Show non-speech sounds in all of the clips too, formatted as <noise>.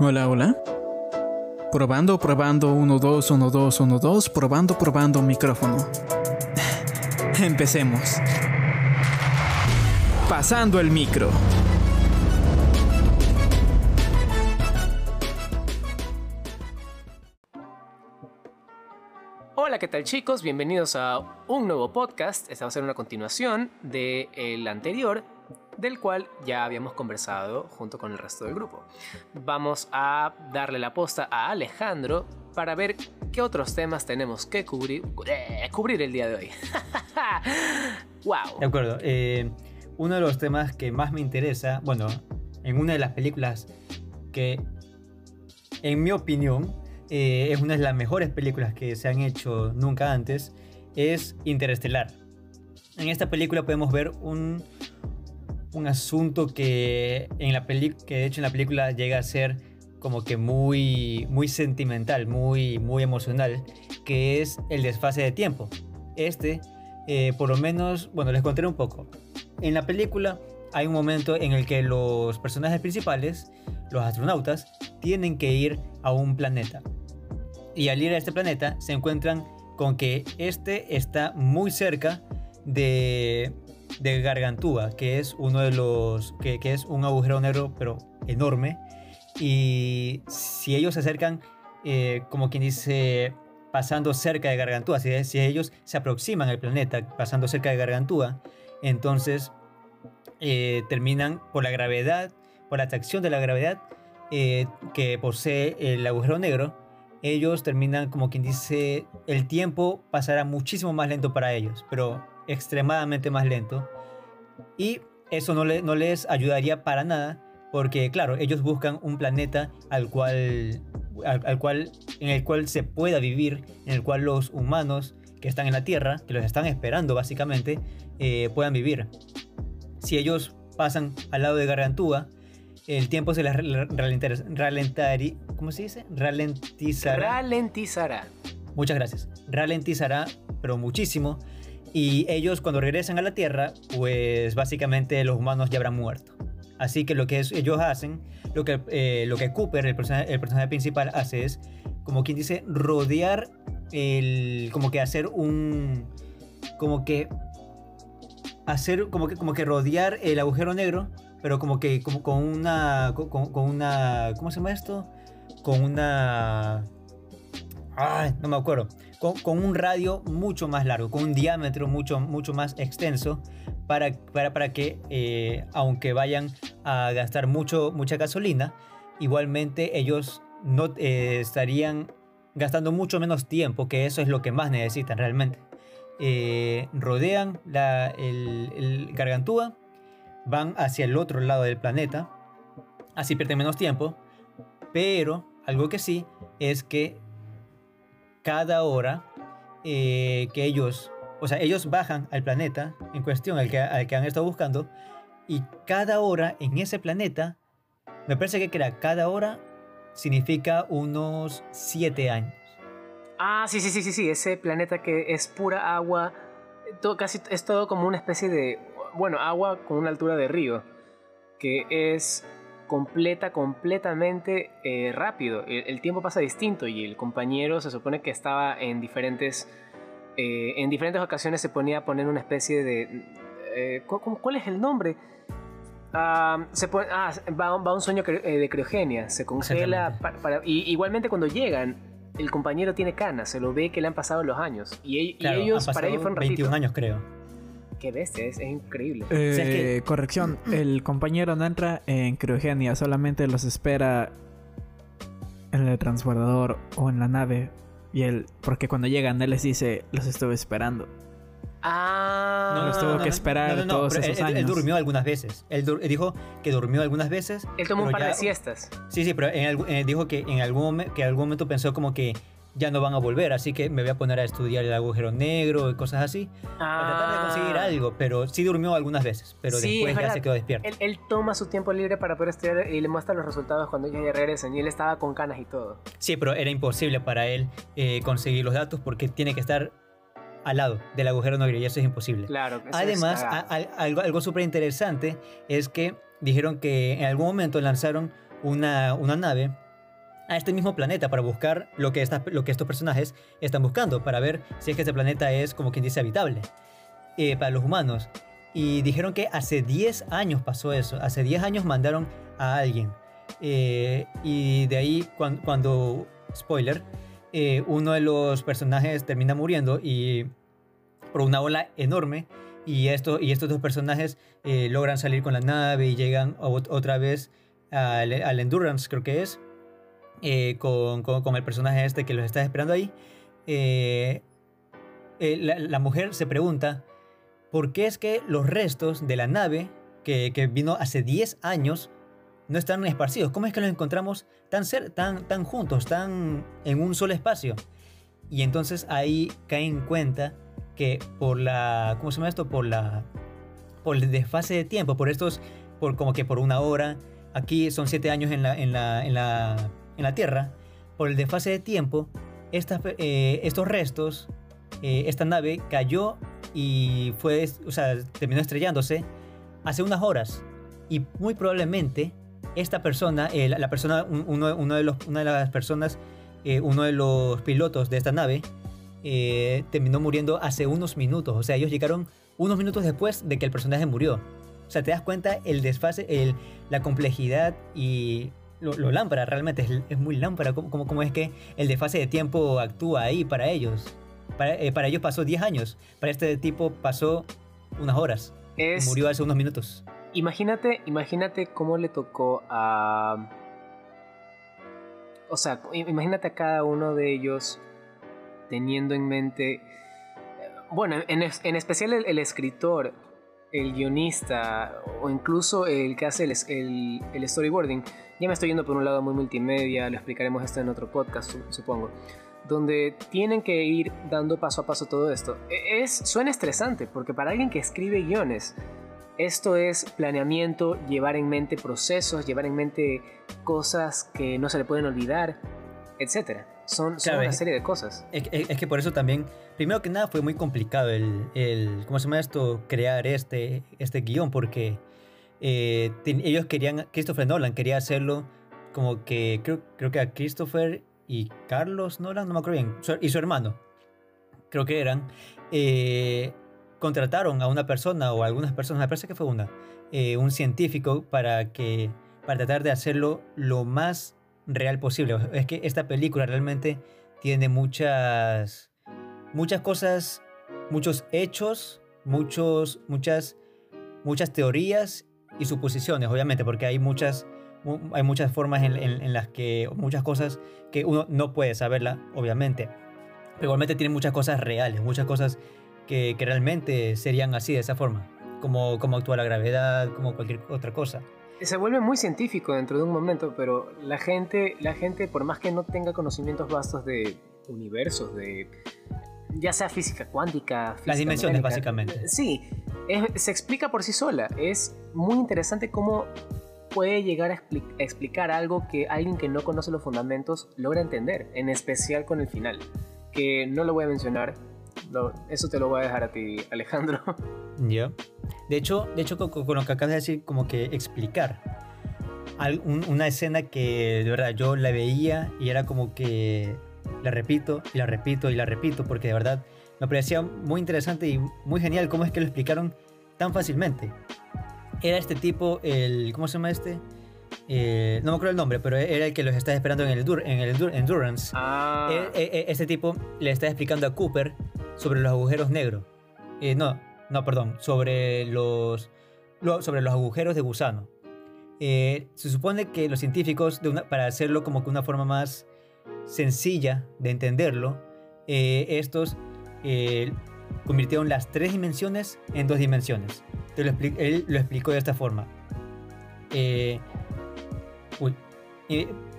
Hola, hola. Probando, probando, 1, 2, 1, 2, 1, 2, probando, probando micrófono. <laughs> Empecemos. Pasando el micro. Hola, ¿qué tal chicos? Bienvenidos a un nuevo podcast. Esta va a ser una continuación del anterior, del cual ya habíamos conversado junto con el resto del grupo. Vamos a darle la posta a Alejandro para ver qué otros temas tenemos que cubrir, eh, cubrir el día de hoy. <laughs> ¡Wow! De acuerdo. eh, uno de los temas que más me interesa, bueno, en una de las películas que, en mi opinión, eh, es una de las mejores películas que se han hecho nunca antes, es Interestelar. En esta película podemos ver un, un asunto que, en la peli que de hecho en la película llega a ser como que muy, muy sentimental, muy, muy emocional, que es el desfase de tiempo. Este, eh, por lo menos, bueno, les contaré un poco. En la película hay un momento en el que los personajes principales, los astronautas, tienen que ir a un planeta. Y al ir a este planeta se encuentran con que este está muy cerca de, de Gargantúa, que es uno de los. Que, que, es un agujero negro, pero enorme. Y si ellos se acercan, eh, como quien dice, pasando cerca de Gargantúa, si, si, ellos se aproximan al planeta pasando cerca de Gargantúa, entonces eh, terminan por la gravedad, por la atracción de la gravedad eh, que posee el agujero negro ellos terminan como quien dice, el tiempo pasará muchísimo más lento para ellos, pero extremadamente más lento. Y eso no, le, no les ayudaría para nada, porque claro, ellos buscan un planeta al cual, al, al, cual, en el cual se pueda vivir, en el cual los humanos que están en la Tierra, que los están esperando básicamente, eh, puedan vivir. Si ellos pasan al lado de Gargantúa, el tiempo se les ralentaría, ¿cómo se dice? Ralentizará. Ralentizará. Muchas gracias. Ralentizará, pero muchísimo. Y ellos cuando regresan a la Tierra, pues básicamente los humanos ya habrán muerto. Así que lo que es, ellos hacen, lo que, eh, Cooper, el personaje, el personaje principal, hace es, como quien dice, rodear el, como que hacer un, como que, hacer, como que, como que rodear el agujero negro pero como que como con una con, con, una ¿cómo se llama esto? Con una ay, no me acuerdo. Con, un radio mucho más largo, con un diámetro mucho mucho más extenso para, para, para que eh, aunque vayan a gastar mucho mucha gasolina, igualmente ellos no eh, estarían gastando mucho menos tiempo, que eso es lo que más necesitan realmente. Eh, rodean la, el, el Gargantúa van hacia el otro lado del planeta, así pierden menos tiempo, pero algo que sí es que cada hora eh, que ellos, o sea, ellos bajan al planeta en cuestión, al que, al que han estado buscando, y cada hora en ese planeta, me parece que cada hora significa unos 7 años. Ah, sí, sí, sí, sí, sí, ese planeta que es pura agua, todo, casi es todo como una especie de bueno, agua con una altura de río, que es completa, completamente eh, rápido. El, el, tiempo pasa distinto y el compañero se supone que estaba en diferentes, eh, en diferentes ocasiones se ponía a poner una especie de... Eh, ¿Cuál es el nombre? Uh, se pone, ah, va, va, un sueño de criogenia, se congela. Para, para, y igualmente cuando llegan, el compañero tiene canas, se lo ve que le han pasado los años. Y, claro, y ellos, para ellos fueron 21 años, creo. Qué bestia, es, es increíble. Eh, o sea, que... Corrección, el compañero no entra en criogenia, solamente los espera en el transbordador o en la nave. Y él, porque cuando llegan, él les dice, los estuve esperando. Ah, no los tuvo que esperar no, no, todos esos él, años. Él durmió algunas veces. Él, él, dijo que durmió algunas veces. Él tomó un par ya... de siestas. Sí, sí, pero en, eh, dijo que en algún, que en algún momento pensó como que ya no van a volver, así que me voy a poner a estudiar el agujero negro y cosas así, ah. para tratar de conseguir algo, pero sí durmió algunas veces, pero sí, después ya se quedó despierto. Él, él, toma su tiempo libre para poder estudiar y le muestra los resultados cuando ellos ya regresan y él estaba con canas y todo. Sí, pero era imposible para él eh, conseguir los datos porque tiene que estar al lado del agujero negro y eso es imposible. Claro. Además, a, a, algo, algo súper interesante es que dijeron que en algún momento lanzaron una, una nave a este mismo planeta para buscar lo que, lo que estos personajes están buscando, para ver si es que este planeta es, como quien dice, habitable eh, para los humanos. Y dijeron que hace 10 años pasó eso, hace 10 años mandaron a alguien. Eh, y de ahí, cuando, spoiler, eh, uno de los personajes termina muriendo y por una ola enorme. Y, esto, y estos dos personajes logran salir con la nave y llegan otra vez al, al Endurance, creo que es. Eh, con, el personaje este que los está esperando ahí, eh, eh, la, mujer se pregunta por qué es que los restos de la nave que, vino hace 10 años no están esparcidos. ¿Cómo es que los encontramos tan, tan, tan juntos, tan en un solo espacio? Y entonces ahí cae en cuenta que por la, ¿cómo se llama esto? Por la, por el desfase de tiempo, por estos, por como que por una hora. Aquí son 7 años en la en la Tierra, por el desfase de tiempo, eh, estos restos, eh, esta nave cayó y fue, o sea, terminó estrellándose hace unas horas. Y muy probablemente esta persona, eh, la, persona, uno, de los, una de las personas, uno de los pilotos de esta nave, terminó muriendo hace unos minutos. O sea, ellos llegaron unos minutos después de que el personaje murió. O sea, te das cuenta el desfase, el, la complejidad y lo, lámpara, realmente es, muy lámpara. ¿Cómo, cómo, es que el desfase de tiempo actúa ahí para ellos? Para, eh, para ellos pasó 10 años, para este tipo pasó unas horas. murió hace unos minutos. Imagínate, imagínate cómo le tocó a... O sea, imagínate a cada uno de ellos teniendo en mente... Bueno, en, en especial el, escritor, el guionista o incluso el que hace el, el, el storyboarding ya me estoy yendo por un lado muy multimedia, lo explicaremos esto en otro podcast, supongo. Donde tienen que ir dando paso a paso todo esto. E, es, suena estresante, porque para alguien que escribe guiones, esto es planeamiento, llevar en mente procesos, llevar en mente cosas que no se le pueden olvidar, etc. Son, una serie de cosas. Es, que por eso también, primero que nada, fue muy complicado el, el ¿cómo se llama esto? Crear este, este guion, porque eh, ellos querían, Christopher Nolan quería hacerlo como que creo, creo que a Christopher y Carlos Nolan, no me acuerdo bien, y su hermano, creo que eran, eh, contrataron a una persona o a algunas personas, me parece que fue una, eh, un científico para que para tratar de hacerlo lo más real posible. Es que esta película realmente tiene muchas muchas cosas, muchos hechos, muchos muchas muchas teorías y suposiciones, obviamente, porque hay muchas, hay muchas formas en, las que, muchas cosas que uno no puede saberla, obviamente. Pero igualmente tiene muchas cosas reales, muchas cosas que, que realmente serían así, de esa forma, como, como actúa la gravedad, como cualquier otra cosa. Se vuelve muy científico dentro de un momento, pero la gente, la gente, por más que no tenga conocimientos vastos de universos, de ya sea física cuántica, las dimensiones básicamente. Sí, se explica por sí sola. Es muy interesante cómo puede llegar a explicar algo que alguien que no conoce los fundamentos logra entender, en especial con el final, que no lo voy a mencionar. eso te lo voy a dejar a ti, Alejandro. <laughs> Ya. De hecho, de hecho con, lo que acabas de decir, como que explicar una escena que de verdad yo la veía y era como que la repito y la repito y la repito porque de verdad me parecía muy interesante y muy genial cómo es que lo explicaron tan fácilmente. Era este tipo, el. ¿Cómo se llama este? Eh, no me acuerdo el nombre, pero era el que los estaba esperando en el, en el Endurance. Ah. este tipo le está explicando a Cooper sobre los agujeros negros. Eh, no, no, perdón, sobre los, sobre los agujeros de gusano. se supone que los científicos, de una, para hacerlo como que una forma más sencilla de entenderlo, estos eh, convirtieron las tres dimensiones en dos dimensiones. él lo explicó de esta forma. Eh,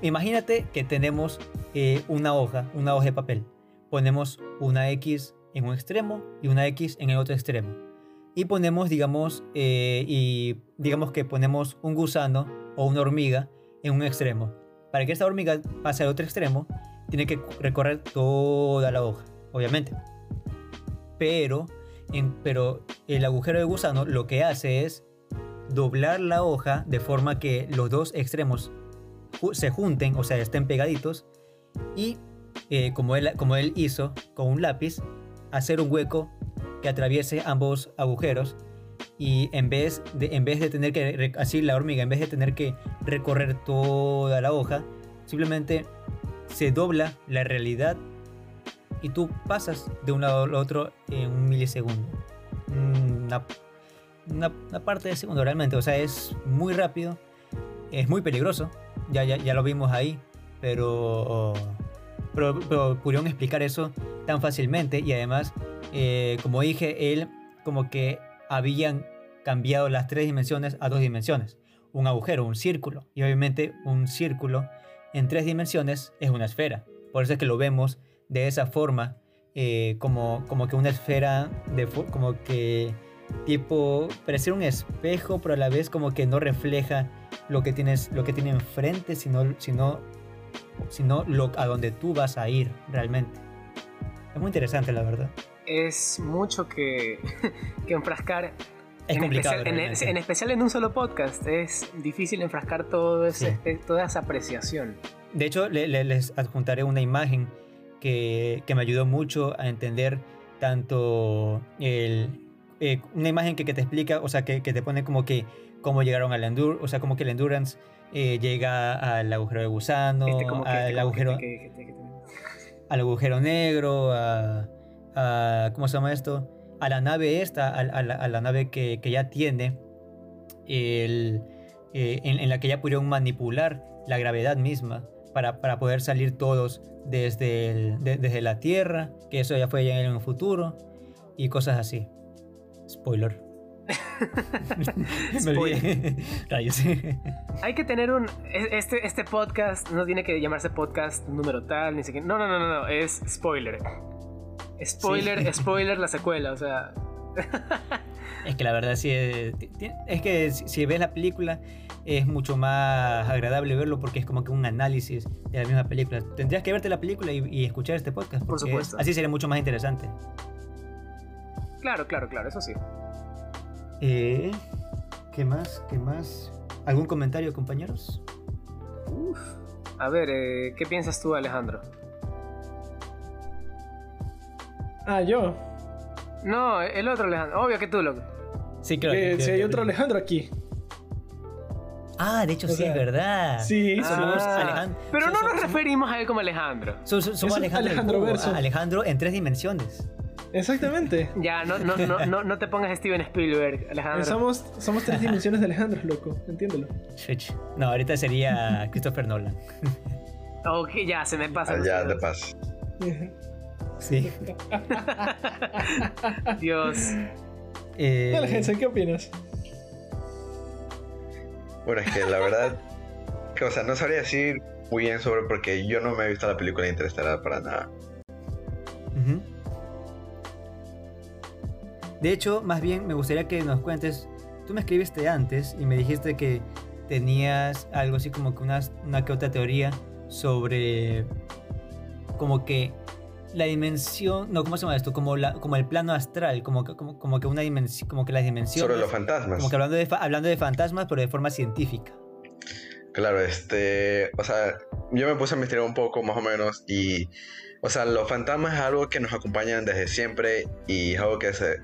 imagínate que tenemos eh, una hoja, una hoja de papel. Ponemos una X en un extremo y una X en el otro extremo. Y ponemos, digamos, y digamos que ponemos un gusano o una hormiga en un extremo. Para que esta hormiga pase al otro extremo, tiene que recorrer toda la hoja, obviamente. Pero, pero el agujero de gusano lo que hace es doblar la hoja de forma que los dos extremos se junten, o sea, estén pegaditos, y eh, como, él, como él hizo con un lápiz, hacer un hueco que atraviese ambos agujeros y en vez de, en vez de tener que, así la hormiga, en vez de tener que recorrer toda la hoja, simplemente se dobla la realidad y tú pasas de un lado al otro en un milisegundo. Una, una, parte de segundo realmente, o sea, es muy rápido, es muy peligroso, ya, ya, ya lo vimos ahí, pero, pero, pudieron explicar eso tan fácilmente y además, eh, como dije, él como que habían cambiado las tres dimensiones a dos dimensiones. Un agujero, un círculo. Y obviamente un círculo en tres dimensiones es una esfera. Por eso es que lo vemos de esa forma, eh, como, como que una esfera, de, como que tipo, parece un espejo, pero a la vez como que no refleja lo que tienes, lo que tiene enfrente, sino, sino, sino lo, a donde tú vas a ir realmente. Es muy interesante, la verdad es mucho que, <laughs> que enfrascar. Es en complicado. Especial, en, especial en un solo podcast. Es difícil enfrascar todo ese, toda esa apreciación. De hecho, les adjuntaré una imagen que, que, me ayudó mucho a entender tanto el, eh, una imagen que, que, te explica, o sea, que, que, te pone como que cómo llegaron al Endurance, o sea, como que el Endurance eh, llega al agujero de gusano, este al, este agujero, al agujero negro, a ¿cómo se llama esto? A la nave esta, a, la, nave que, ya tiene, el, eh, en, la que ya pudieron manipular la gravedad misma para, para poder salir todos desde, desde la Tierra, que eso ya fue ya en el futuro, y cosas así. Spoiler. <laughs> <laughs> spoiler. <laughs> Hay que tener un. E, este, este podcast no tiene que llamarse podcast número tal, ni siquiera. No, no, no, no, no. Es spoiler. Spoiler, spoiler la secuela, o sea. es que la verdad sí es, es que si ves la película es mucho más agradable verlo porque es como que un análisis de la misma película. Tendrías que verte la película y, escuchar este podcast. Por supuesto. así sería mucho más interesante. Claro, claro, claro, eso sí. Eh, ¿Qué más? ¿Qué más? ¿Algún comentario, compañeros? Uf. A ver, eh, ¿qué piensas tú, Alejandro? Ah, yo. No, el otro Alejandro. Obvio que tú, loco. Sí, creo que. Si hay otro Alejandro aquí. Ah, de hecho sí, es verdad. Sí, somos ah. Alejandro. Pero no nos referimos a él como Alejandro. Somos, Alejandro, Alejandro, Alejandro en tres dimensiones. Exactamente. <laughs> Ya, no, no, no, no, te pongas Steven Spielberg, Alejandro. Somos, somos tres dimensiones de Alejandro, loco. Entiéndelo. No, ahorita sería Christopher Nolan. ok, ya, se me pasa. Ah, ya, te pasa. Sí. <laughs> Dios. Eh... Dale, ¿qué opinas? Bueno, es que la verdad, que, o sea, no sabría decir muy bien sobre porque yo no me he visto la película Interestelar para nada. De hecho, más bien me gustaría que nos cuentes, tú me escribiste antes y me dijiste que tenías algo así como que una, una que otra teoría sobre como que la dimensión, no, ¿cómo se llama esto? Como, la, como el plano astral, como, como, como que una dimensión, como que las dimensiones. Sobre los fantasmas. Como que hablando de, hablando de fantasmas, pero de forma científica. Claro, este, o sea, yo me puse a investigar un poco más o menos y, o sea, los fantasmas es algo que nos acompañan desde siempre y es algo que se,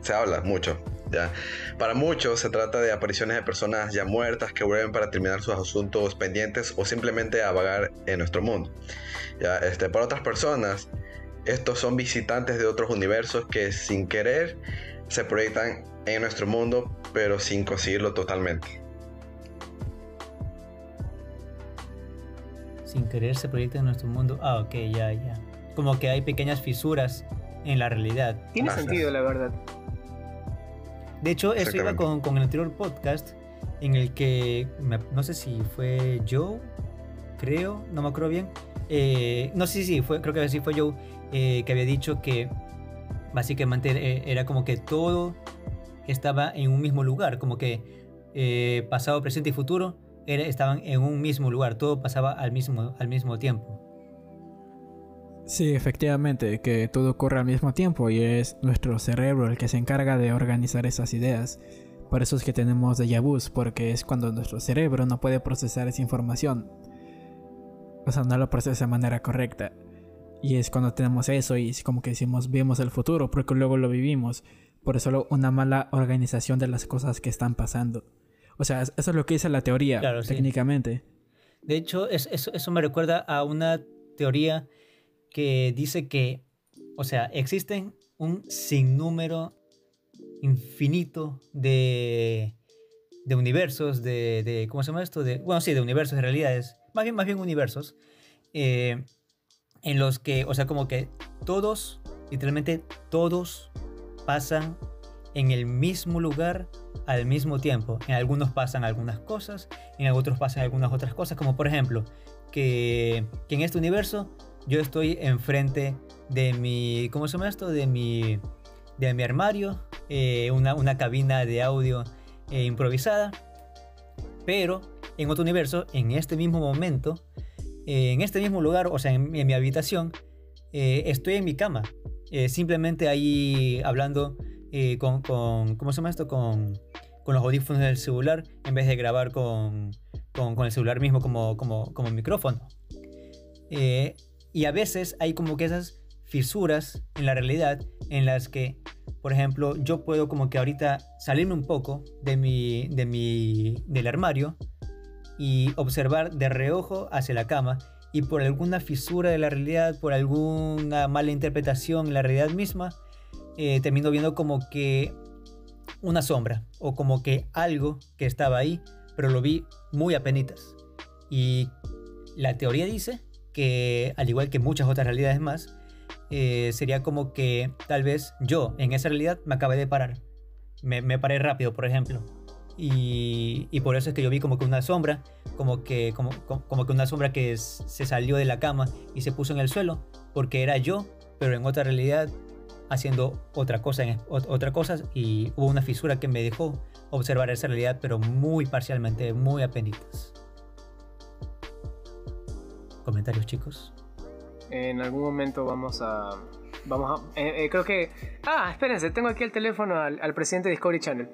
se habla mucho. ¿ya? Para muchos se trata de apariciones de personas ya muertas que vuelven para terminar sus asuntos pendientes o simplemente a vagar en nuestro mundo. ¿ya? Este, para otras personas estos son visitantes de otros universos que sin querer se proyectan en nuestro mundo, pero sin conseguirlo totalmente. Sin querer se proyectan en nuestro mundo. Ah, ok, ya, ya. Como que hay pequeñas fisuras en la realidad. Tiene sentido, la verdad. De hecho, eso iba con, con, el anterior podcast en el que, no sé si fue Joe, creo, no me acuerdo bien. Eh, no sé si fue, creo que sí fue Joe, eh, que había dicho que básicamente eh, era como que todo estaba en un mismo lugar, como que eh, pasado, presente y futuro estaban en un mismo lugar, todo pasaba al mismo, al mismo tiempo. Sí, efectivamente, que todo ocurre al mismo tiempo y es nuestro cerebro el que se encarga de organizar esas ideas. Por eso es que tenemos déjà vus, porque es cuando nuestro cerebro no puede procesar esa información o sea, no lo procesa de manera correcta. Y es cuando tenemos eso y es como que decimos, vimos el futuro, porque luego lo vivimos. Por eso una mala organización de las cosas que están pasando. O sea, eso es lo que dice la teoría, técnicamente. De hecho, eso me recuerda a una teoría que dice que, o sea, existen un sinnúmero infinito de, de universos, de, de, ¿cómo se llama esto? De, bueno, sí, de universos, de realidades, más bien, más bien universos, eh, en los que, o sea, como que todos, literalmente todos pasan en el mismo lugar al mismo tiempo. En algunos pasan algunas cosas, en otros pasan algunas otras cosas, como por ejemplo, que, que en este universo yo estoy enfrente de mi, ¿cómo se llama esto? De mi, de mi armario, eh, una, una, cabina de audio eh, improvisada, pero en otro universo, en este mismo momento, eh, en este mismo lugar, o sea, en, mi habitación, estoy en mi cama, simplemente ahí hablando con, con, ¿cómo se llama esto? Con, con los audífonos del celular, en vez de grabar con, con, con el celular mismo como, como, como micrófono. Y a veces hay como que esas fisuras en la realidad en las que, por ejemplo, yo puedo como que ahorita salirme un poco de mi, de mi, del armario y observar de reojo hacia la cama y por alguna fisura de la realidad, por alguna mala interpretación en la realidad misma, eh, termino viendo como que una sombra o como que algo que estaba ahí, pero lo vi muy apenitas. Y la teoría dice que al igual que muchas otras realidades más, eh, sería como que tal vez yo en esa realidad me acabé de parar. Me, me paré rápido, por ejemplo. Y, y, por eso es que yo vi como que una sombra, como que, como, como que una sombra que se salió de la cama y se puso en el suelo, porque era yo, pero en otra realidad haciendo otra cosa, en, otra cosa y hubo una fisura que me dejó observar esa realidad, pero muy parcialmente, muy apenitas comentarios, chicos. En algún momento vamos a. Vamos a. Eh, eh, creo que. Ah, espérense, tengo aquí el teléfono al, presidente de Discovery Channel.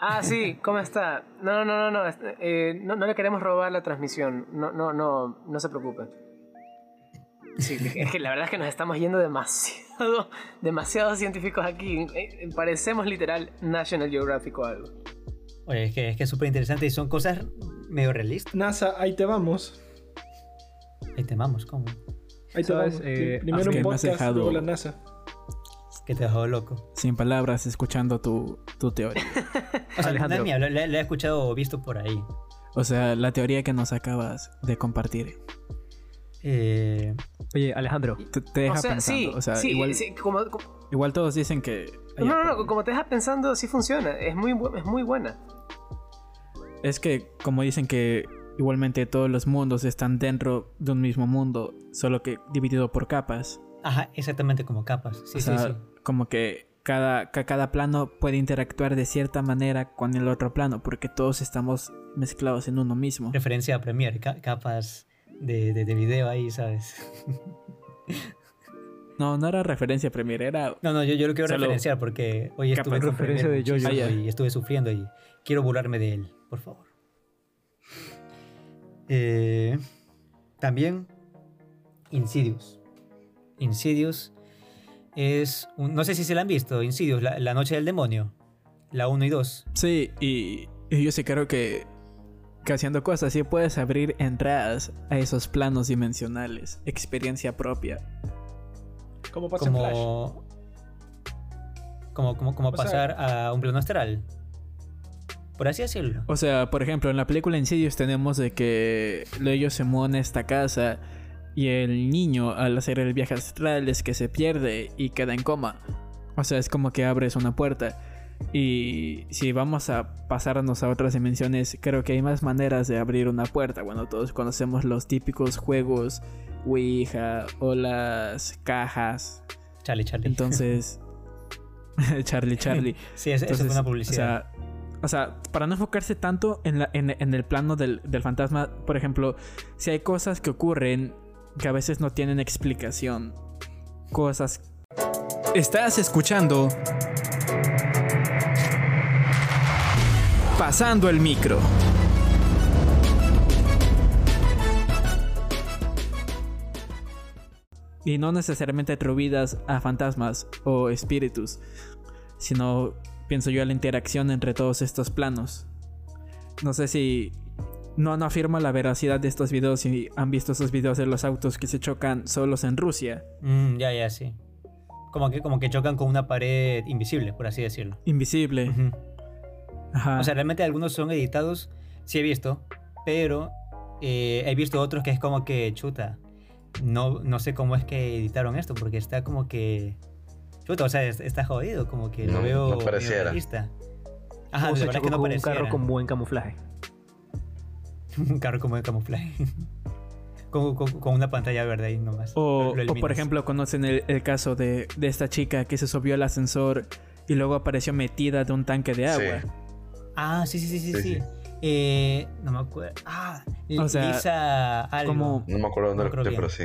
Ah, sí, ¿cómo está? No, no, no, no, eh, no, no, le queremos robar la transmisión. No, no, no, no se preocupen. Sí, es que la verdad es que nos estamos yendo demasiado, <laughs> demasiado científicos aquí. Parecemos literal National Geographic o algo. Oye, es que es que súper interesante y son cosas medio realistas. NASA, ahí te vamos. Ahí te vamos, ¿cómo? Ahí te vamos. Eh, Primero un podcast, dejado... luego la NASA. Que te dejó loco. Sin palabras, escuchando tu, tu teoría. <laughs> o sea, Alejandro. Mía, la, he escuchado o visto por ahí. O sea, la teoría que nos acabas de compartir. Eh, Oye, Alejandro. Te, deja o sea, pensando. Sí, o sea, sí, igual, sí, como, igual todos dicen que. No, no, no, como te deja pensando, sí funciona. Es muy, es muy buena. Es que, como dicen que Igualmente todos los mundos están dentro de un mismo mundo, solo que dividido por capas. Ajá, exactamente como capas. Sí, sí, sí. Como que cada, cada plano puede interactuar de cierta manera con el otro plano, porque todos estamos mezclados en uno mismo. Referencia a Premiere, capas de, de, video ahí, ¿sabes? <laughs> No, no era referencia a Premiere, era. No, no, yo, yo lo quiero referenciar porque hoy estuve con referencia de yo, y estuve sufriendo y quiero burlarme de él, por favor. Eh, también Insidious. Insidious es. no sé si se la han visto. Insidious, la, Noche del Demonio. La 1 y 2. Sí, y, yo sí creo que, que haciendo cosas así puedes abrir entradas a esos planos dimensionales. Experiencia propia. Como pasa como, Como, como, como pasar a un plano astral por así decirlo. O sea, por ejemplo, en la película Insidious tenemos de que ellos se mueven a esta casa y el niño al hacer el viaje astral es que se pierde y queda en coma. O sea, es como que abres una puerta. Y si vamos a pasarnos a otras dimensiones, creo que hay más maneras de abrir una puerta. Bueno, todos conocemos los típicos juegos Ouija o las cajas. Charlie, Charlie. Entonces, <laughs> <laughs> Charlie, Charlie. sí, eso fue una publicidad. O sea, o sea, para no enfocarse tanto en, la, en, el plano del, del, fantasma, por ejemplo, si hay cosas que ocurren que a veces no tienen explicación, cosas... Estás escuchando... Pasando el micro. Y no necesariamente atribuidas a fantasmas o espíritus, sino pienso yo a la interacción entre todos estos planos. No sé si no, no afirmo la veracidad de estos videos si han visto esos videos de los autos que se chocan solos en Rusia. Mm, ya, ya, sí. Como que, como que chocan con una pared invisible, por así decirlo. Invisible. O sea, realmente algunos son editados, sí he visto, pero eh, he visto otros que es como que, chuta, no, no sé cómo es que editaron esto, porque está como que... Chuta, o sea, está jodido, como que lo veo... No pareciera. Ajá, la verdad que no pareciera. un carro con buen camuflaje. <laughs> un carro <laughs> con buen camuflaje. con, con, una pantalla verde ahí nomás. O, o por ejemplo, conocen el, el caso de, de, esta chica que se subió al ascensor y luego apareció metida de un tanque de agua. Ah, sí, sí, sí, sí, sí. Eh, no me acuerdo. Ah, o sea, Lisa algo. Como, no me acuerdo dónde lo pero sí.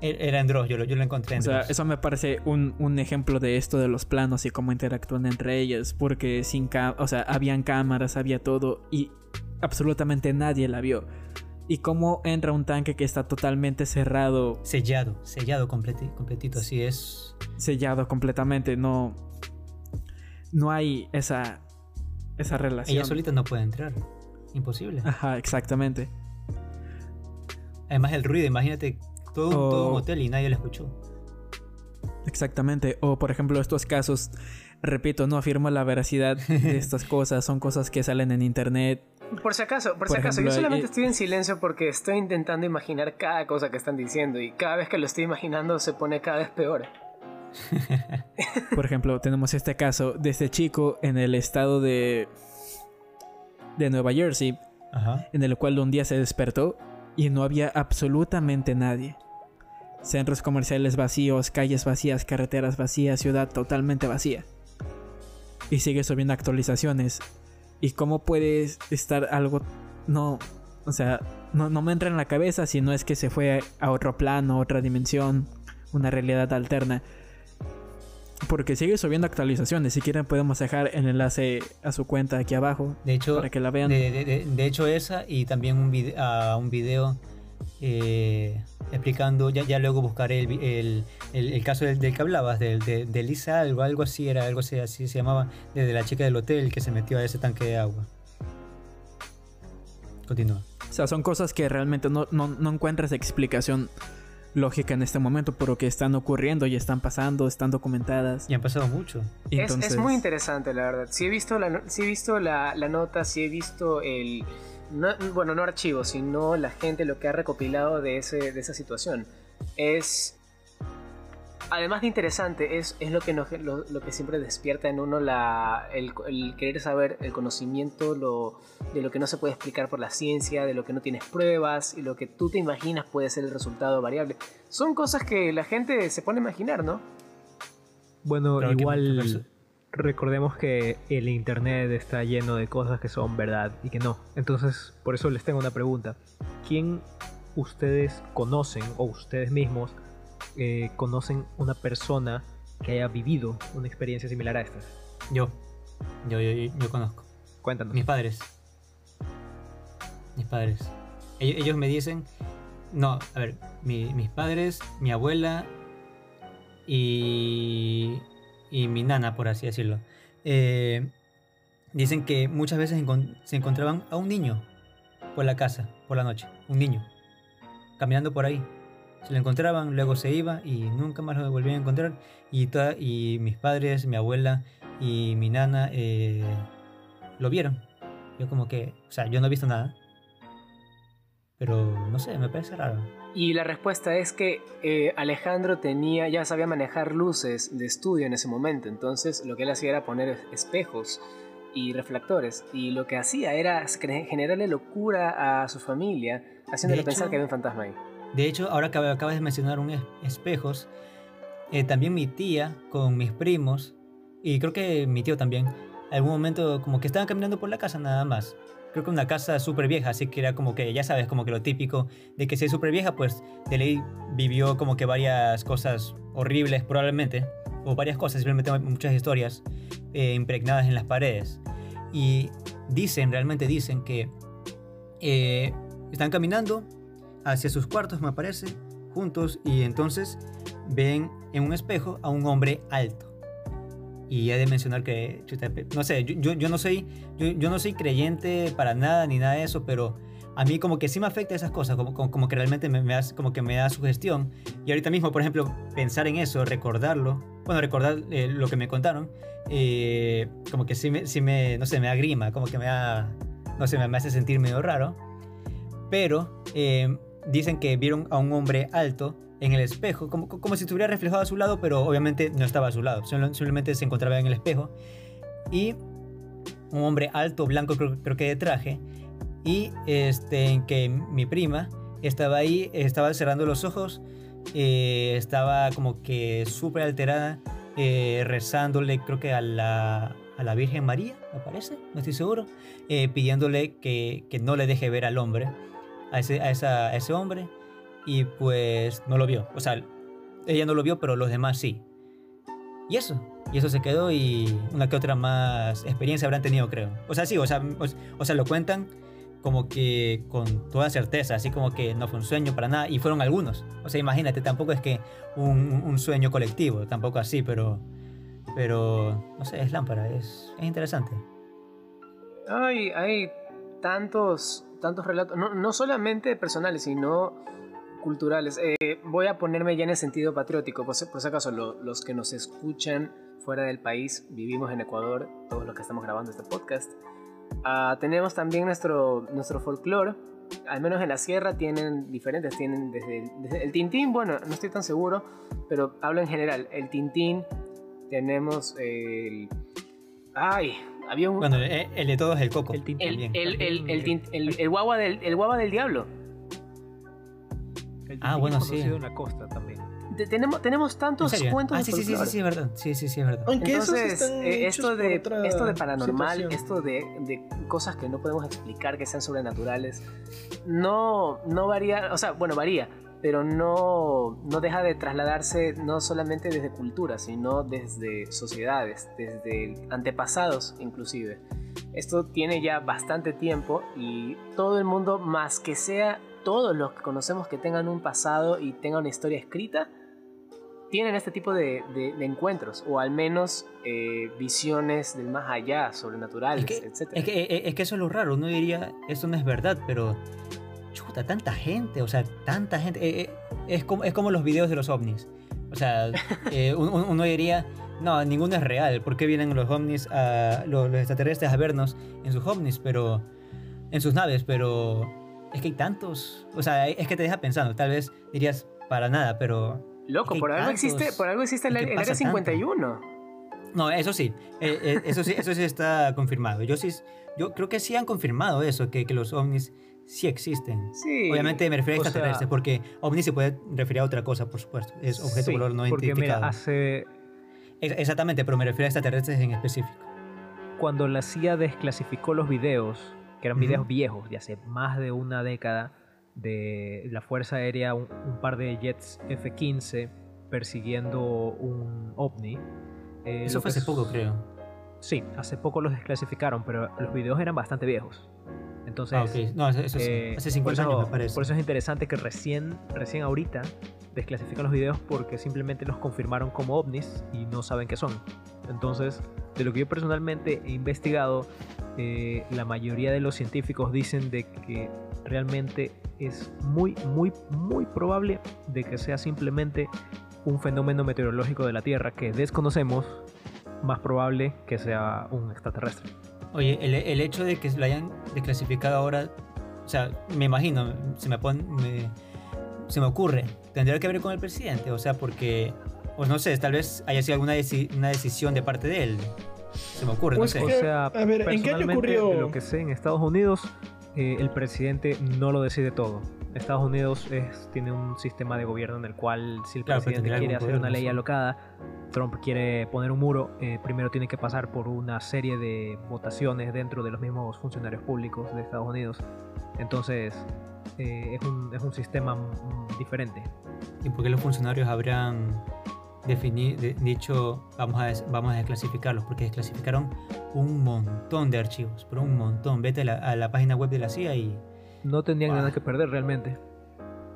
Er, era en Dross, yo, yo, lo encontré en O sea, eso me parece un, un, ejemplo de esto de los planos y cómo interactúan entre ellas. Porque sin o sea, habían cámaras, había todo y absolutamente nadie la vio. Y cómo entra un tanque que está totalmente cerrado. Sellado, sellado completito, así es. Sellado completamente, no. No hay esa esa relación. Ella solita no puede entrar. Imposible. Ajá, exactamente. Además el ruido, imagínate todo, un hotel y nadie lo escuchó. Exactamente. O por ejemplo estos casos, repito, no afirmo la veracidad de <laughs> estas cosas, son cosas que salen en internet. Por si acaso, por, si acaso, yo solamente estoy en silencio porque estoy intentando imaginar cada cosa que están diciendo y cada vez que lo estoy imaginando se pone cada vez peor. <laughs> Por ejemplo, tenemos este caso de este chico en el estado de, de Nueva Jersey, en el cual un día se despertó y no había absolutamente nadie. Centros comerciales vacíos, calles vacías, carreteras vacías, ciudad totalmente vacía. Y sigue subiendo actualizaciones. ¿Y cómo puede estar algo... No, o sea, no, no me entra en la cabeza si no es que se fue a otro plano, otra dimensión, una realidad alterna. Porque sigue subiendo actualizaciones. Si quieren podemos dejar el enlace a su cuenta aquí abajo. De hecho, para que la vean. De, hecho esa y también un video, a un video eh, explicando, ya, ya luego buscaré el, el, caso del, que hablabas, del, de, Lisa algo, algo así era, algo así, así se llamaba, desde la chica del hotel que se metió a ese tanque de agua. Continúa. O sea, son cosas que realmente no, no, no encuentras explicación lógica en este momento, pero que están ocurriendo y están pasando, están documentadas. Y han pasado mucho. Es, muy interesante, la verdad. Si he visto la, he visto la, nota, si he visto el... bueno, no archivo, sino la gente lo que ha recopilado de, ese, de esa situación. Es además de interesante, es, es lo, que lo, que siempre despierta en uno la, el, querer saber, el conocimiento lo, de lo que no se puede explicar por la ciencia, de lo que no tienes pruebas y lo que tú te imaginas puede ser el resultado variable. Son cosas que la gente se pone a imaginar, ¿no? Bueno, igual recordemos que el Internet está lleno de cosas que son verdad y que no. Entonces, por eso les tengo una pregunta. ¿Quién ustedes conocen o ustedes mismos eh, conocen una persona que haya vivido una experiencia similar a esta? Yo. Yo, yo, yo, conozco. Cuéntanos. Mis padres. Mis padres. Ellos, me dicen. No, a ver, mis padres, mi abuela y, y mi nana, por así decirlo. Eh, dicen que muchas veces se encontraban a un niño por la casa, por la noche. Un niño. Caminando por ahí se lo encontraban, luego se iba y nunca más lo volvían a encontrar. Y, y mis padres, mi abuela y mi nana eh, lo vieron. Yo como que, o sea, yo no he visto nada. Pero no sé, me parece raro. Y la respuesta es que eh, Alejandro tenía, ya sabía manejar luces de estudio en ese momento. Entonces lo que él hacía era poner espejos y reflectores. Y lo que hacía era generarle locura a su familia, haciéndole pensar que había un fantasma ahí. De hecho, ahora que acabas de mencionar un espejos, eh, también mi tía con mis primos, y creo que mi tío también, algún momento como que estaban caminando por la casa nada más. Creo que una casa súper vieja, así que era como que, ya sabes, como que lo típico de que si es súper vieja, pues de ley vivió como que varias cosas horribles probablemente, o varias cosas, simplemente muchas historias eh, impregnadas en las paredes. Y dicen, realmente dicen que eh, están caminando hacia sus cuartos, me parece, juntos y entonces ven en un espejo a un hombre alto. Y he de mencionar que, no sé, yo, yo, no soy, yo, yo, no soy creyente para nada ni nada de eso, pero a mí como que sí me afecta esas cosas, como, como, que realmente me, me, como que me da sugestión. Y ahorita mismo, por ejemplo, pensar en eso, recordarlo, bueno, recordar eh, lo que me contaron, eh, como que sí me, sí me, no sé, me da grima, como que me da, no sé, me, hace sentir medio raro. Pero eh, dicen que vieron a un hombre alto en el espejo, como, como si estuviera reflejado a su lado, pero obviamente no estaba a su lado, simplemente se encontraba en el espejo. Y un hombre alto, blanco, creo, creo que de traje, y este, que mi prima estaba ahí, estaba cerrando los ojos, eh, estaba como que súper alterada, eh, rezándole, creo que a la, a la Virgen María, me parece, no estoy seguro, eh, pidiéndole que, que, no le deje ver al hombre, a ese, a, esa, a ese hombre, y pues no lo vio. O sea, ella no lo vio, pero los demás sí. Y eso, y eso se quedó y una que otra más experiencia habrán tenido, creo. O sea, sí, o sea, o, sea, lo cuentan como que con toda certeza, así como que no fue un sueño para nada, y fueron algunos. O sea, imagínate, tampoco es que un, sueño colectivo, tampoco así, pero, pero, no sé, es lámpara, es, es interesante. Hay, hay tantos, tantos relatos, no, no solamente personales, sino culturales. Eh, voy a ponerme ya en el sentido patriótico, por si, acaso los que nos escuchan fuera del país, vivimos en Ecuador, todos los que estamos grabando este podcast. Ah, tenemos también nuestro, nuestro folclore, al menos en la sierra tienen diferentes, tienen desde el, tintín, bueno, no estoy tan seguro, pero hablo en general, el tintín, tenemos el... Ay, había un... Bueno, el, de todos es el coco. El, tintín, el, el, guagua del, el guagua del diablo ah, bueno, sí. de una costa también. tenemos, tenemos tantos cuentos ah, sí, sí, sí, sí, es verdad. Sí, sí, sí, es verdad. Entonces, eh, esto, de, esto de paranormal, esto de, de, cosas que no podemos explicar que sean sobrenaturales, no, no varía, o sea, bueno, varía, pero no, no deja de trasladarse no solamente desde culturas, sino desde sociedades, desde antepasados inclusive. Esto tiene ya bastante tiempo y todo el mundo, más que sea todos los que conocemos que tengan un pasado y tengan una historia escrita, tienen este tipo de, encuentros, o al menos eh, visiones del más allá, sobrenaturales, etc. Es que, es que, eso es lo raro, uno diría, eso no es verdad, pero chuta, tanta gente, o sea, tanta gente, eh, eh, es, como, es como los videos de los ovnis, o sea, <laughs> uno, diría, no, ninguno es real, ¿por qué vienen los ovnis, a, los extraterrestres a vernos en sus ovnis, pero, en sus naves, pero es que hay tantos. O sea, es que te deja pensando. Tal vez dirías para nada, pero. Loco, por algo, existe, por algo existe el, Área 51. No, eso sí, eh, eh, eso sí, eso sí está confirmado. Yo sí, yo creo que sí han confirmado eso, que, que los ovnis sí existen. Sí. Obviamente me refiero a extraterrestres, porque ovni se puede referir a otra cosa, por supuesto. Es objeto sí, no porque identificado. Mira, hace... Exactamente, pero me refiero a extraterrestres en específico. Cuando la CIA desclasificó los videos que eran videos viejos, de hace más de una década, de la Fuerza Aérea, un, par de jets F-15 persiguiendo un ovni. Eh, eso fue hace poco, creo. Sí, hace poco los desclasificaron, pero los videos eran bastante viejos. Entonces, ah, no, eso, sí. Eh, hace 50 años me parece. Por eso es interesante que recién, recién ahorita desclasifican los videos porque simplemente los confirmaron como ovnis y no saben qué son. Entonces, de lo que yo personalmente he investigado, eh, la mayoría de los científicos dicen de que realmente es muy, muy, muy probable de que sea simplemente un fenómeno meteorológico de la Tierra que desconocemos, más probable que sea un extraterrestre. Oye, el, hecho de que lo hayan desclasificado ahora, o sea, me imagino, se me, pone, se me ocurre, tendría que ver con el presidente, o sea, porque, o no sé, tal vez haya sido alguna una decisión de parte de él. Se me ocurre, no pues sé. O sea, a ver, ¿en qué año ocurrió? lo que sé, en Estados Unidos, eh, el presidente no lo decide todo. Estados Unidos es, tiene un sistema de gobierno en el cual si el presidente quiere hacer una ley alocada, Trump quiere poner un muro, eh, primero tiene que pasar por una serie de votaciones dentro de los mismos funcionarios públicos de Estados Unidos. Entonces, eh, es, un, es un sistema diferente. ¿Y por qué los funcionarios habrán definir, dicho, vamos a, vamos a desclasificarlos, porque desclasificaron un montón de archivos, pero un montón. Vete a la, página web de la CIA y... No tenían nada que perder realmente.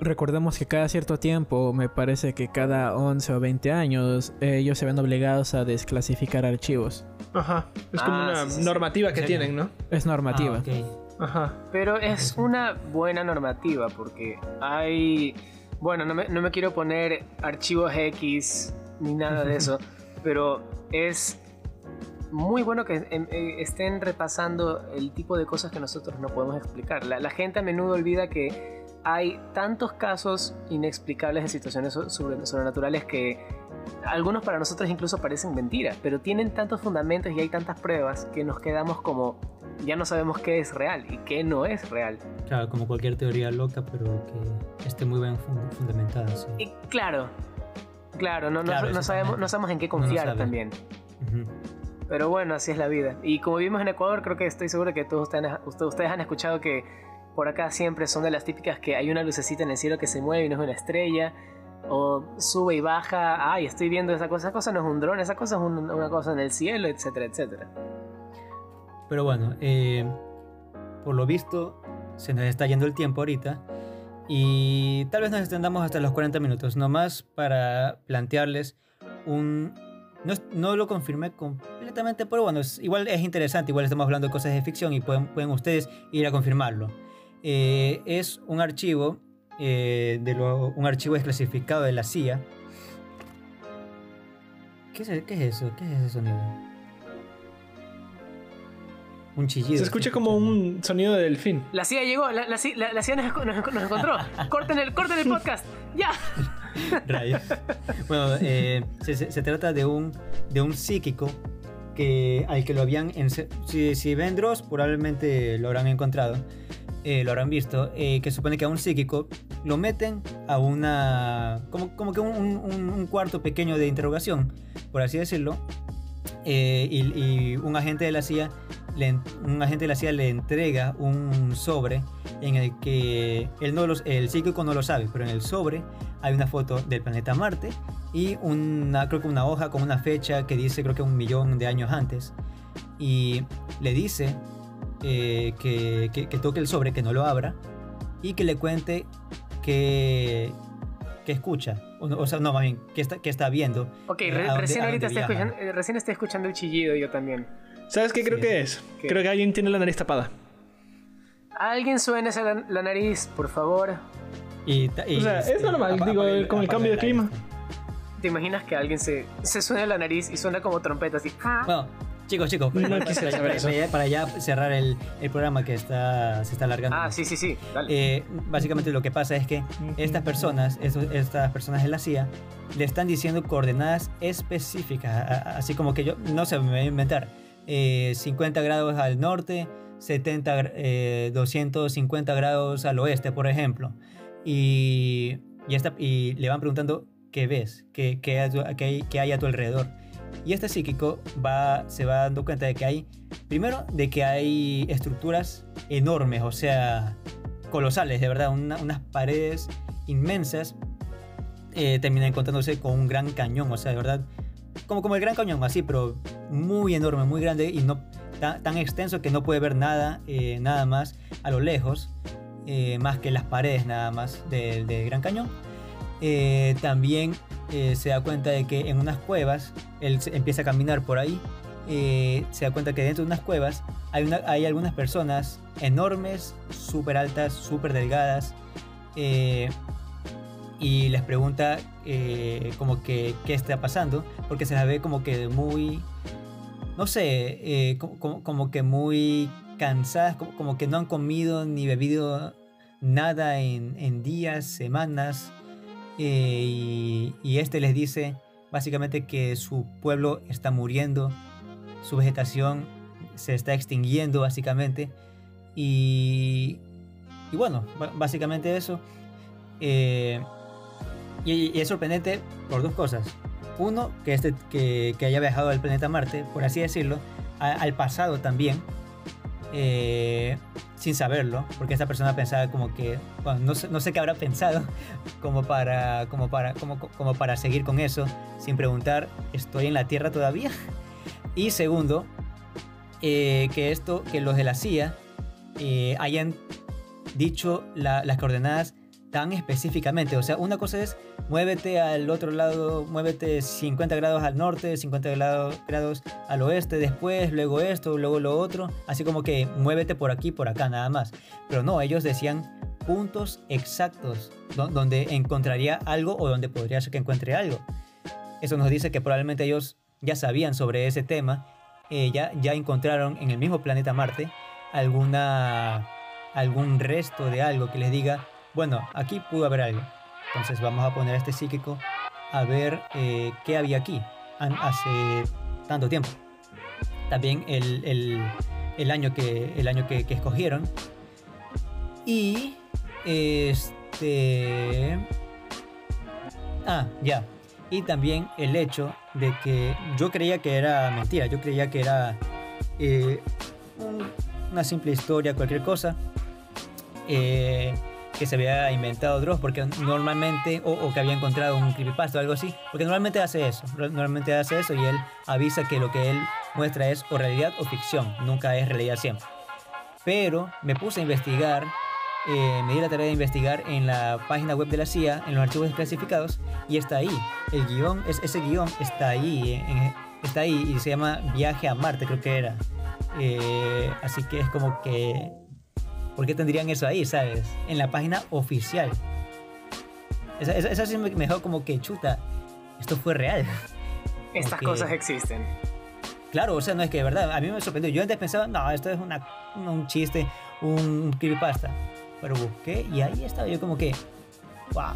recordemos que cada cierto tiempo, me parece que cada 11 o 20 años, ellos se ven obligados a desclasificar archivos. Ajá. Es como Ah, una sí, sí, sí. normativa que tienen, ¿no? Es normativa. Ah, ok. Ajá. Pero es una buena normativa porque hay... Bueno, no me, no me quiero poner archivos X ni nada de <laughs> eso, pero es muy bueno que em, eh, estén repasando el tipo de cosas que nosotros no podemos explicar. La, la gente a menudo olvida que hay tantos casos inexplicables de situaciones so- sobre- sobrenaturales que algunos para nosotros incluso parecen mentiras, pero tienen tantos fundamentos y hay tantas pruebas que nos quedamos como ya no sabemos qué es real y qué no es real. Claro, como cualquier teoría loca, pero que esté muy bien fun- fundamentada. sí. Y claro, claro, no, no- Claro, no eso sabemos, no sabemos en qué no confiar también. Ujú. Pero bueno, así es la vida. Y como vivimos en Ecuador, creo que estoy seguro que todos ustedes, usted- ustedes han escuchado que por acá siempre son de las típicas que hay una lucecita en el cielo que se mueve y no es una estrella. O sube y baja, ay, estoy viendo esa cosa, esa cosa no es un dron, esa cosa es un- una cosa en el cielo, etcétera, etcétera. Pero bueno, eh, por lo visto se nos está yendo el tiempo ahorita y tal vez nos extendamos hasta los 40 minutos, nomás para plantearles un... No, no lo confirmé completamente, pero bueno, es- igual es interesante, igual estamos hablando de cosas de ficción y pueden, pueden ustedes ir a confirmarlo. Eh, es un archivo, eh, de lo- un archivo desclasificado de la CIA. ¿Qué es, qué es eso? ¿Qué es ese sonido? Un chillido. Se escucha como un sonido de delfín. La CIA llegó, la, la, CIA la- la CIA nos, nos- nos encontró. <laughs> corten el, corten el podcast, ya. <laughs> Rayos. Bueno, eh, se, se- trata de un, de un psíquico que, al que lo habían... Si, si ven Dross, probablemente lo habrán encontrado, eh, lo habrán visto, eh, que supone que a un psíquico lo meten a una... como, como que un, cuarto pequeño de interrogación, por así decirlo, eh, y, un agente de la CIA le, un agente de la CIA le entrega un sobre en el que él no los, el psíquico no lo sabe, pero en el sobre hay una foto del planeta Marte y una, creo que una hoja con una fecha que dice creo que un millón de años antes y le dice eh, que, que- que toque el sobre, que no lo abra y que le cuente que, que escucha, o, sea, no, más bien, que está, que está viendo. Ok, eh, re- a dónde- recién ahorita viaja. escuchando, eh, recién estoy escuchando el chillido yo también. ¿Sabes qué creo Sí. que es? ¿Qué? Creo que alguien tiene la nariz tapada. Alguien suene la, la nariz, por favor. Y, y, O sea, es normal, apa- digo, con el cambio de clima. ¿Te imaginas que alguien se, se suena la nariz y suena como trompeta así? Bueno, chicos, chicos, No para, saber eso. para- ya cerrar el, el programa que está, se está alargando. Ah, sí, sí, sí. Dale. Eh, básicamente lo que pasa es que estas personas, estos- estas personas de la CIA, le están diciendo coordenadas específicas, así como que yo, no sé, me voy a inventar, eh, 50 grados al norte, 70, gra- eh, 250 grados al oeste, por ejemplo. Y, y, esta- y le van preguntando qué ves, qué, qué, qué qué hay a tu alrededor. Y este psíquico va, se va dando cuenta de que hay, primero, de que hay estructuras enormes, o sea, colosales, de verdad, una- unas paredes inmensas. Eh, termina encontrándose con un gran cañón, o sea, de verdad, como, como el gran cañón, así, pero muy enorme, muy grande y no tan, tan extenso que no puede ver nada, eh, nada más a lo lejos, eh, más que las paredes nada más del, gran cañón. Eh, también eh, se da cuenta de que en unas cuevas, él empieza a caminar por ahí, se da cuenta que dentro de unas cuevas hay, una- hay algunas personas enormes, súper altas, súper delgadas, y les pregunta como que qué está pasando, porque se las ve como que muy, no sé, como- como que muy cansadas, como, como que no han comido ni bebido nada en, en días, semanas, eh, y, este les dice básicamente que su pueblo está muriendo, su vegetación se está extinguiendo básicamente, y, y bueno, básicamente eso. Eh, y, es sorprendente por dos cosas. Uno, que, este, que, que haya viajado al planeta Marte, por así decirlo, al pasado también, eh, sin saberlo, porque esta persona pensaba como que, bueno, no sé, qué habrá pensado, <laughs> como para, como, para, como, para seguir con eso, sin preguntar, ¿estoy en la Tierra todavía? <laughs> Y segundo, eh, que esto, que los de la CIA eh, hayan dicho la- las coordenadas tan específicamente. O sea, una cosa es muévete al otro lado, muévete 50 grados al norte, 50 grados, al oeste, después, luego esto, luego lo otro. Así como que muévete por aquí, por acá, nada más. Pero no, ellos decían puntos exactos do- donde encontraría algo o donde podría ser que encuentre algo. Eso nos dice que probablemente ellos ya sabían sobre ese tema, eh, ya, ya encontraron en el mismo planeta Marte alguna, algún resto de algo que les diga, bueno, aquí pudo haber algo. Entonces vamos a poner a este psíquico a ver eh, qué había aquí hace tanto tiempo. También el, el- el año, que, el año que, escogieron. Y este... Ah, ya. Y también el hecho de que yo creía que era mentira, yo creía que era eh, un- una simple historia, cualquier cosa, eh, que se había inventado Dross, porque normalmente, o, que había encontrado un creepypasta o algo así, porque normalmente hace eso, normalmente hace eso y él avisa que lo que él muestra es o realidad o ficción, nunca es realidad siempre. Pero me puse a investigar, eh, me di la tarea de investigar en la página web de la CIA, en los archivos desclasificados, y está ahí. El guion, es, ese guion está ahí, en- en- está ahí y se llama Viaje a Marte, creo que era. Eh, así que es como que, ¿por qué tendrían eso ahí, sabes? En la página oficial. Esa, esa, esa sí me dejó como que chuta, esto fue real. <laughs> Estas Ok. cosas existen. Claro, o sea, no es que de verdad, a mí me sorprendió. Yo antes pensaba, no, esto es una, un chiste, un creepypasta. Pero busqué y ahí estaba yo como que, wow.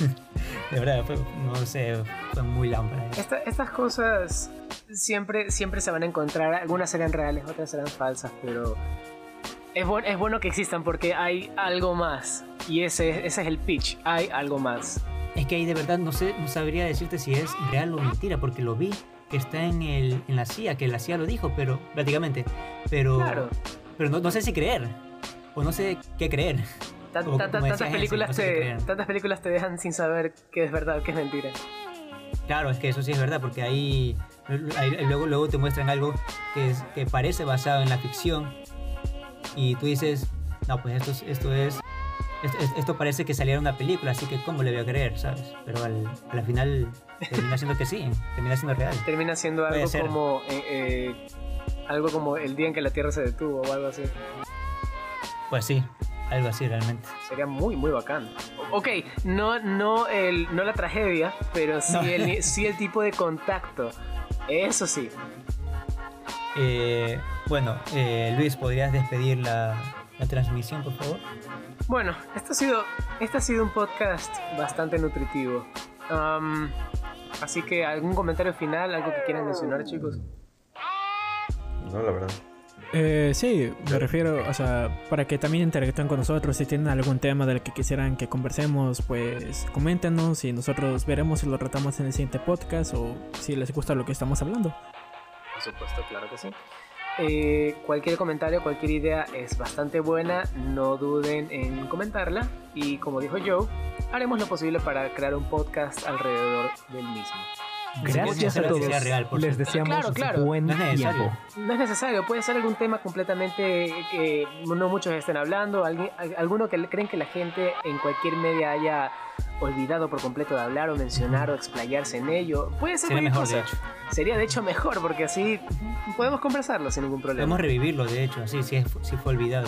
<laughs> de verdad, fue- no sé, fue muy lámpara. Esta- estas cosas siempre, siempre se van a encontrar. Algunas serán reales, otras serán falsas, pero es, bu- es bueno que existan porque hay algo más. Y ese, ese es el pitch. Hay algo más. Es que ahí de verdad no sé, no sabría decirte si es real o mentira, porque lo vi que está en, el, en la CIA, que la CIA lo dijo, pero prácticamente. Pero, Claro. pero no, no sé si creer, o no sé qué creer. Tan- Como- tan- como tantas, películas no sé qué te, tantas películas te dejan sin saber qué es verdad, qué es mentira. Claro, es que eso sí es verdad, porque ahí, ahí luego, luego te muestran algo que, es- que parece basado en la ficción y tú dices, no, pues esto, es- esto es, esto, esto parece que saliera una película, así que ¿cómo le voy a creer, sabes? Pero al, al final termina siendo que sí, termina siendo real. Termina siendo Puede algo ser. como eh, eh, algo como el día en que la Tierra se detuvo o algo así. Pues sí, algo así realmente. Sería muy, muy bacán. Ok, no, no, el, no la tragedia, pero sí, No. el, <laughs> sí el tipo de contacto. Eso sí. Eh, bueno, eh, Luis, ¿podrías despedir la, la transmisión, por favor? Bueno, esto ha sido, este ha sido un podcast bastante nutritivo. Am, así que, ¿algún comentario final? ¿Algo que quieran mencionar, chicos? No, la verdad. Eh, sí, me refiero, o sea, para que también interactúen con nosotros. Si tienen algún tema del que quisieran que conversemos, pues coméntenos y nosotros veremos si lo tratamos en el siguiente podcast o si les gusta lo que estamos hablando. Por supuesto, claro que sí. Eh, cualquier comentario, cualquier idea es bastante buena, no duden en comentarla y como dijo Joe, haremos lo posible para crear un podcast alrededor del mismo. Gracias a todos. sea real, por Les deseamos Claro, claro. buen No es necesario. tiempo. No es necesario, puede ser algún tema completamente que no muchos estén hablando, alguien- alguno que creen que la gente en cualquier media haya olvidado por completo de hablar o mencionar o explayarse en ello. Puede ser Sería cualquier mejor, de cosa. hecho. Sería de hecho mejor porque así podemos conversarlo sin ningún problema. Podemos revivirlo, de hecho, así, si, es- si fue olvidado.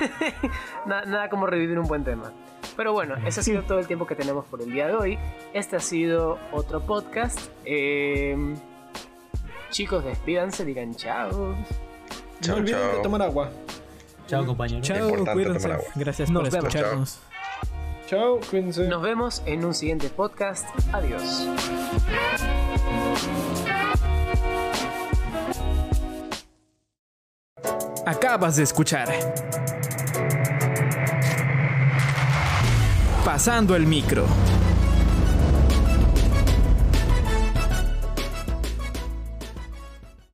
<laughs> Na- nada como revivir un buen tema. Pero bueno, <laughs> ese ha sido todo el tiempo que tenemos por el día de hoy. Este ha sido otro podcast. Eh, chicos, despídanse, digan chao. no Chao, olviden de tomar agua. Chao, compañeros. Chao, importante cuídense. tomar agua. Gracias Nos por vemos. escucharnos. Chao, cuídense. Nos vemos en un siguiente podcast. Adiós. Acabas de escuchar. Pasando el micro.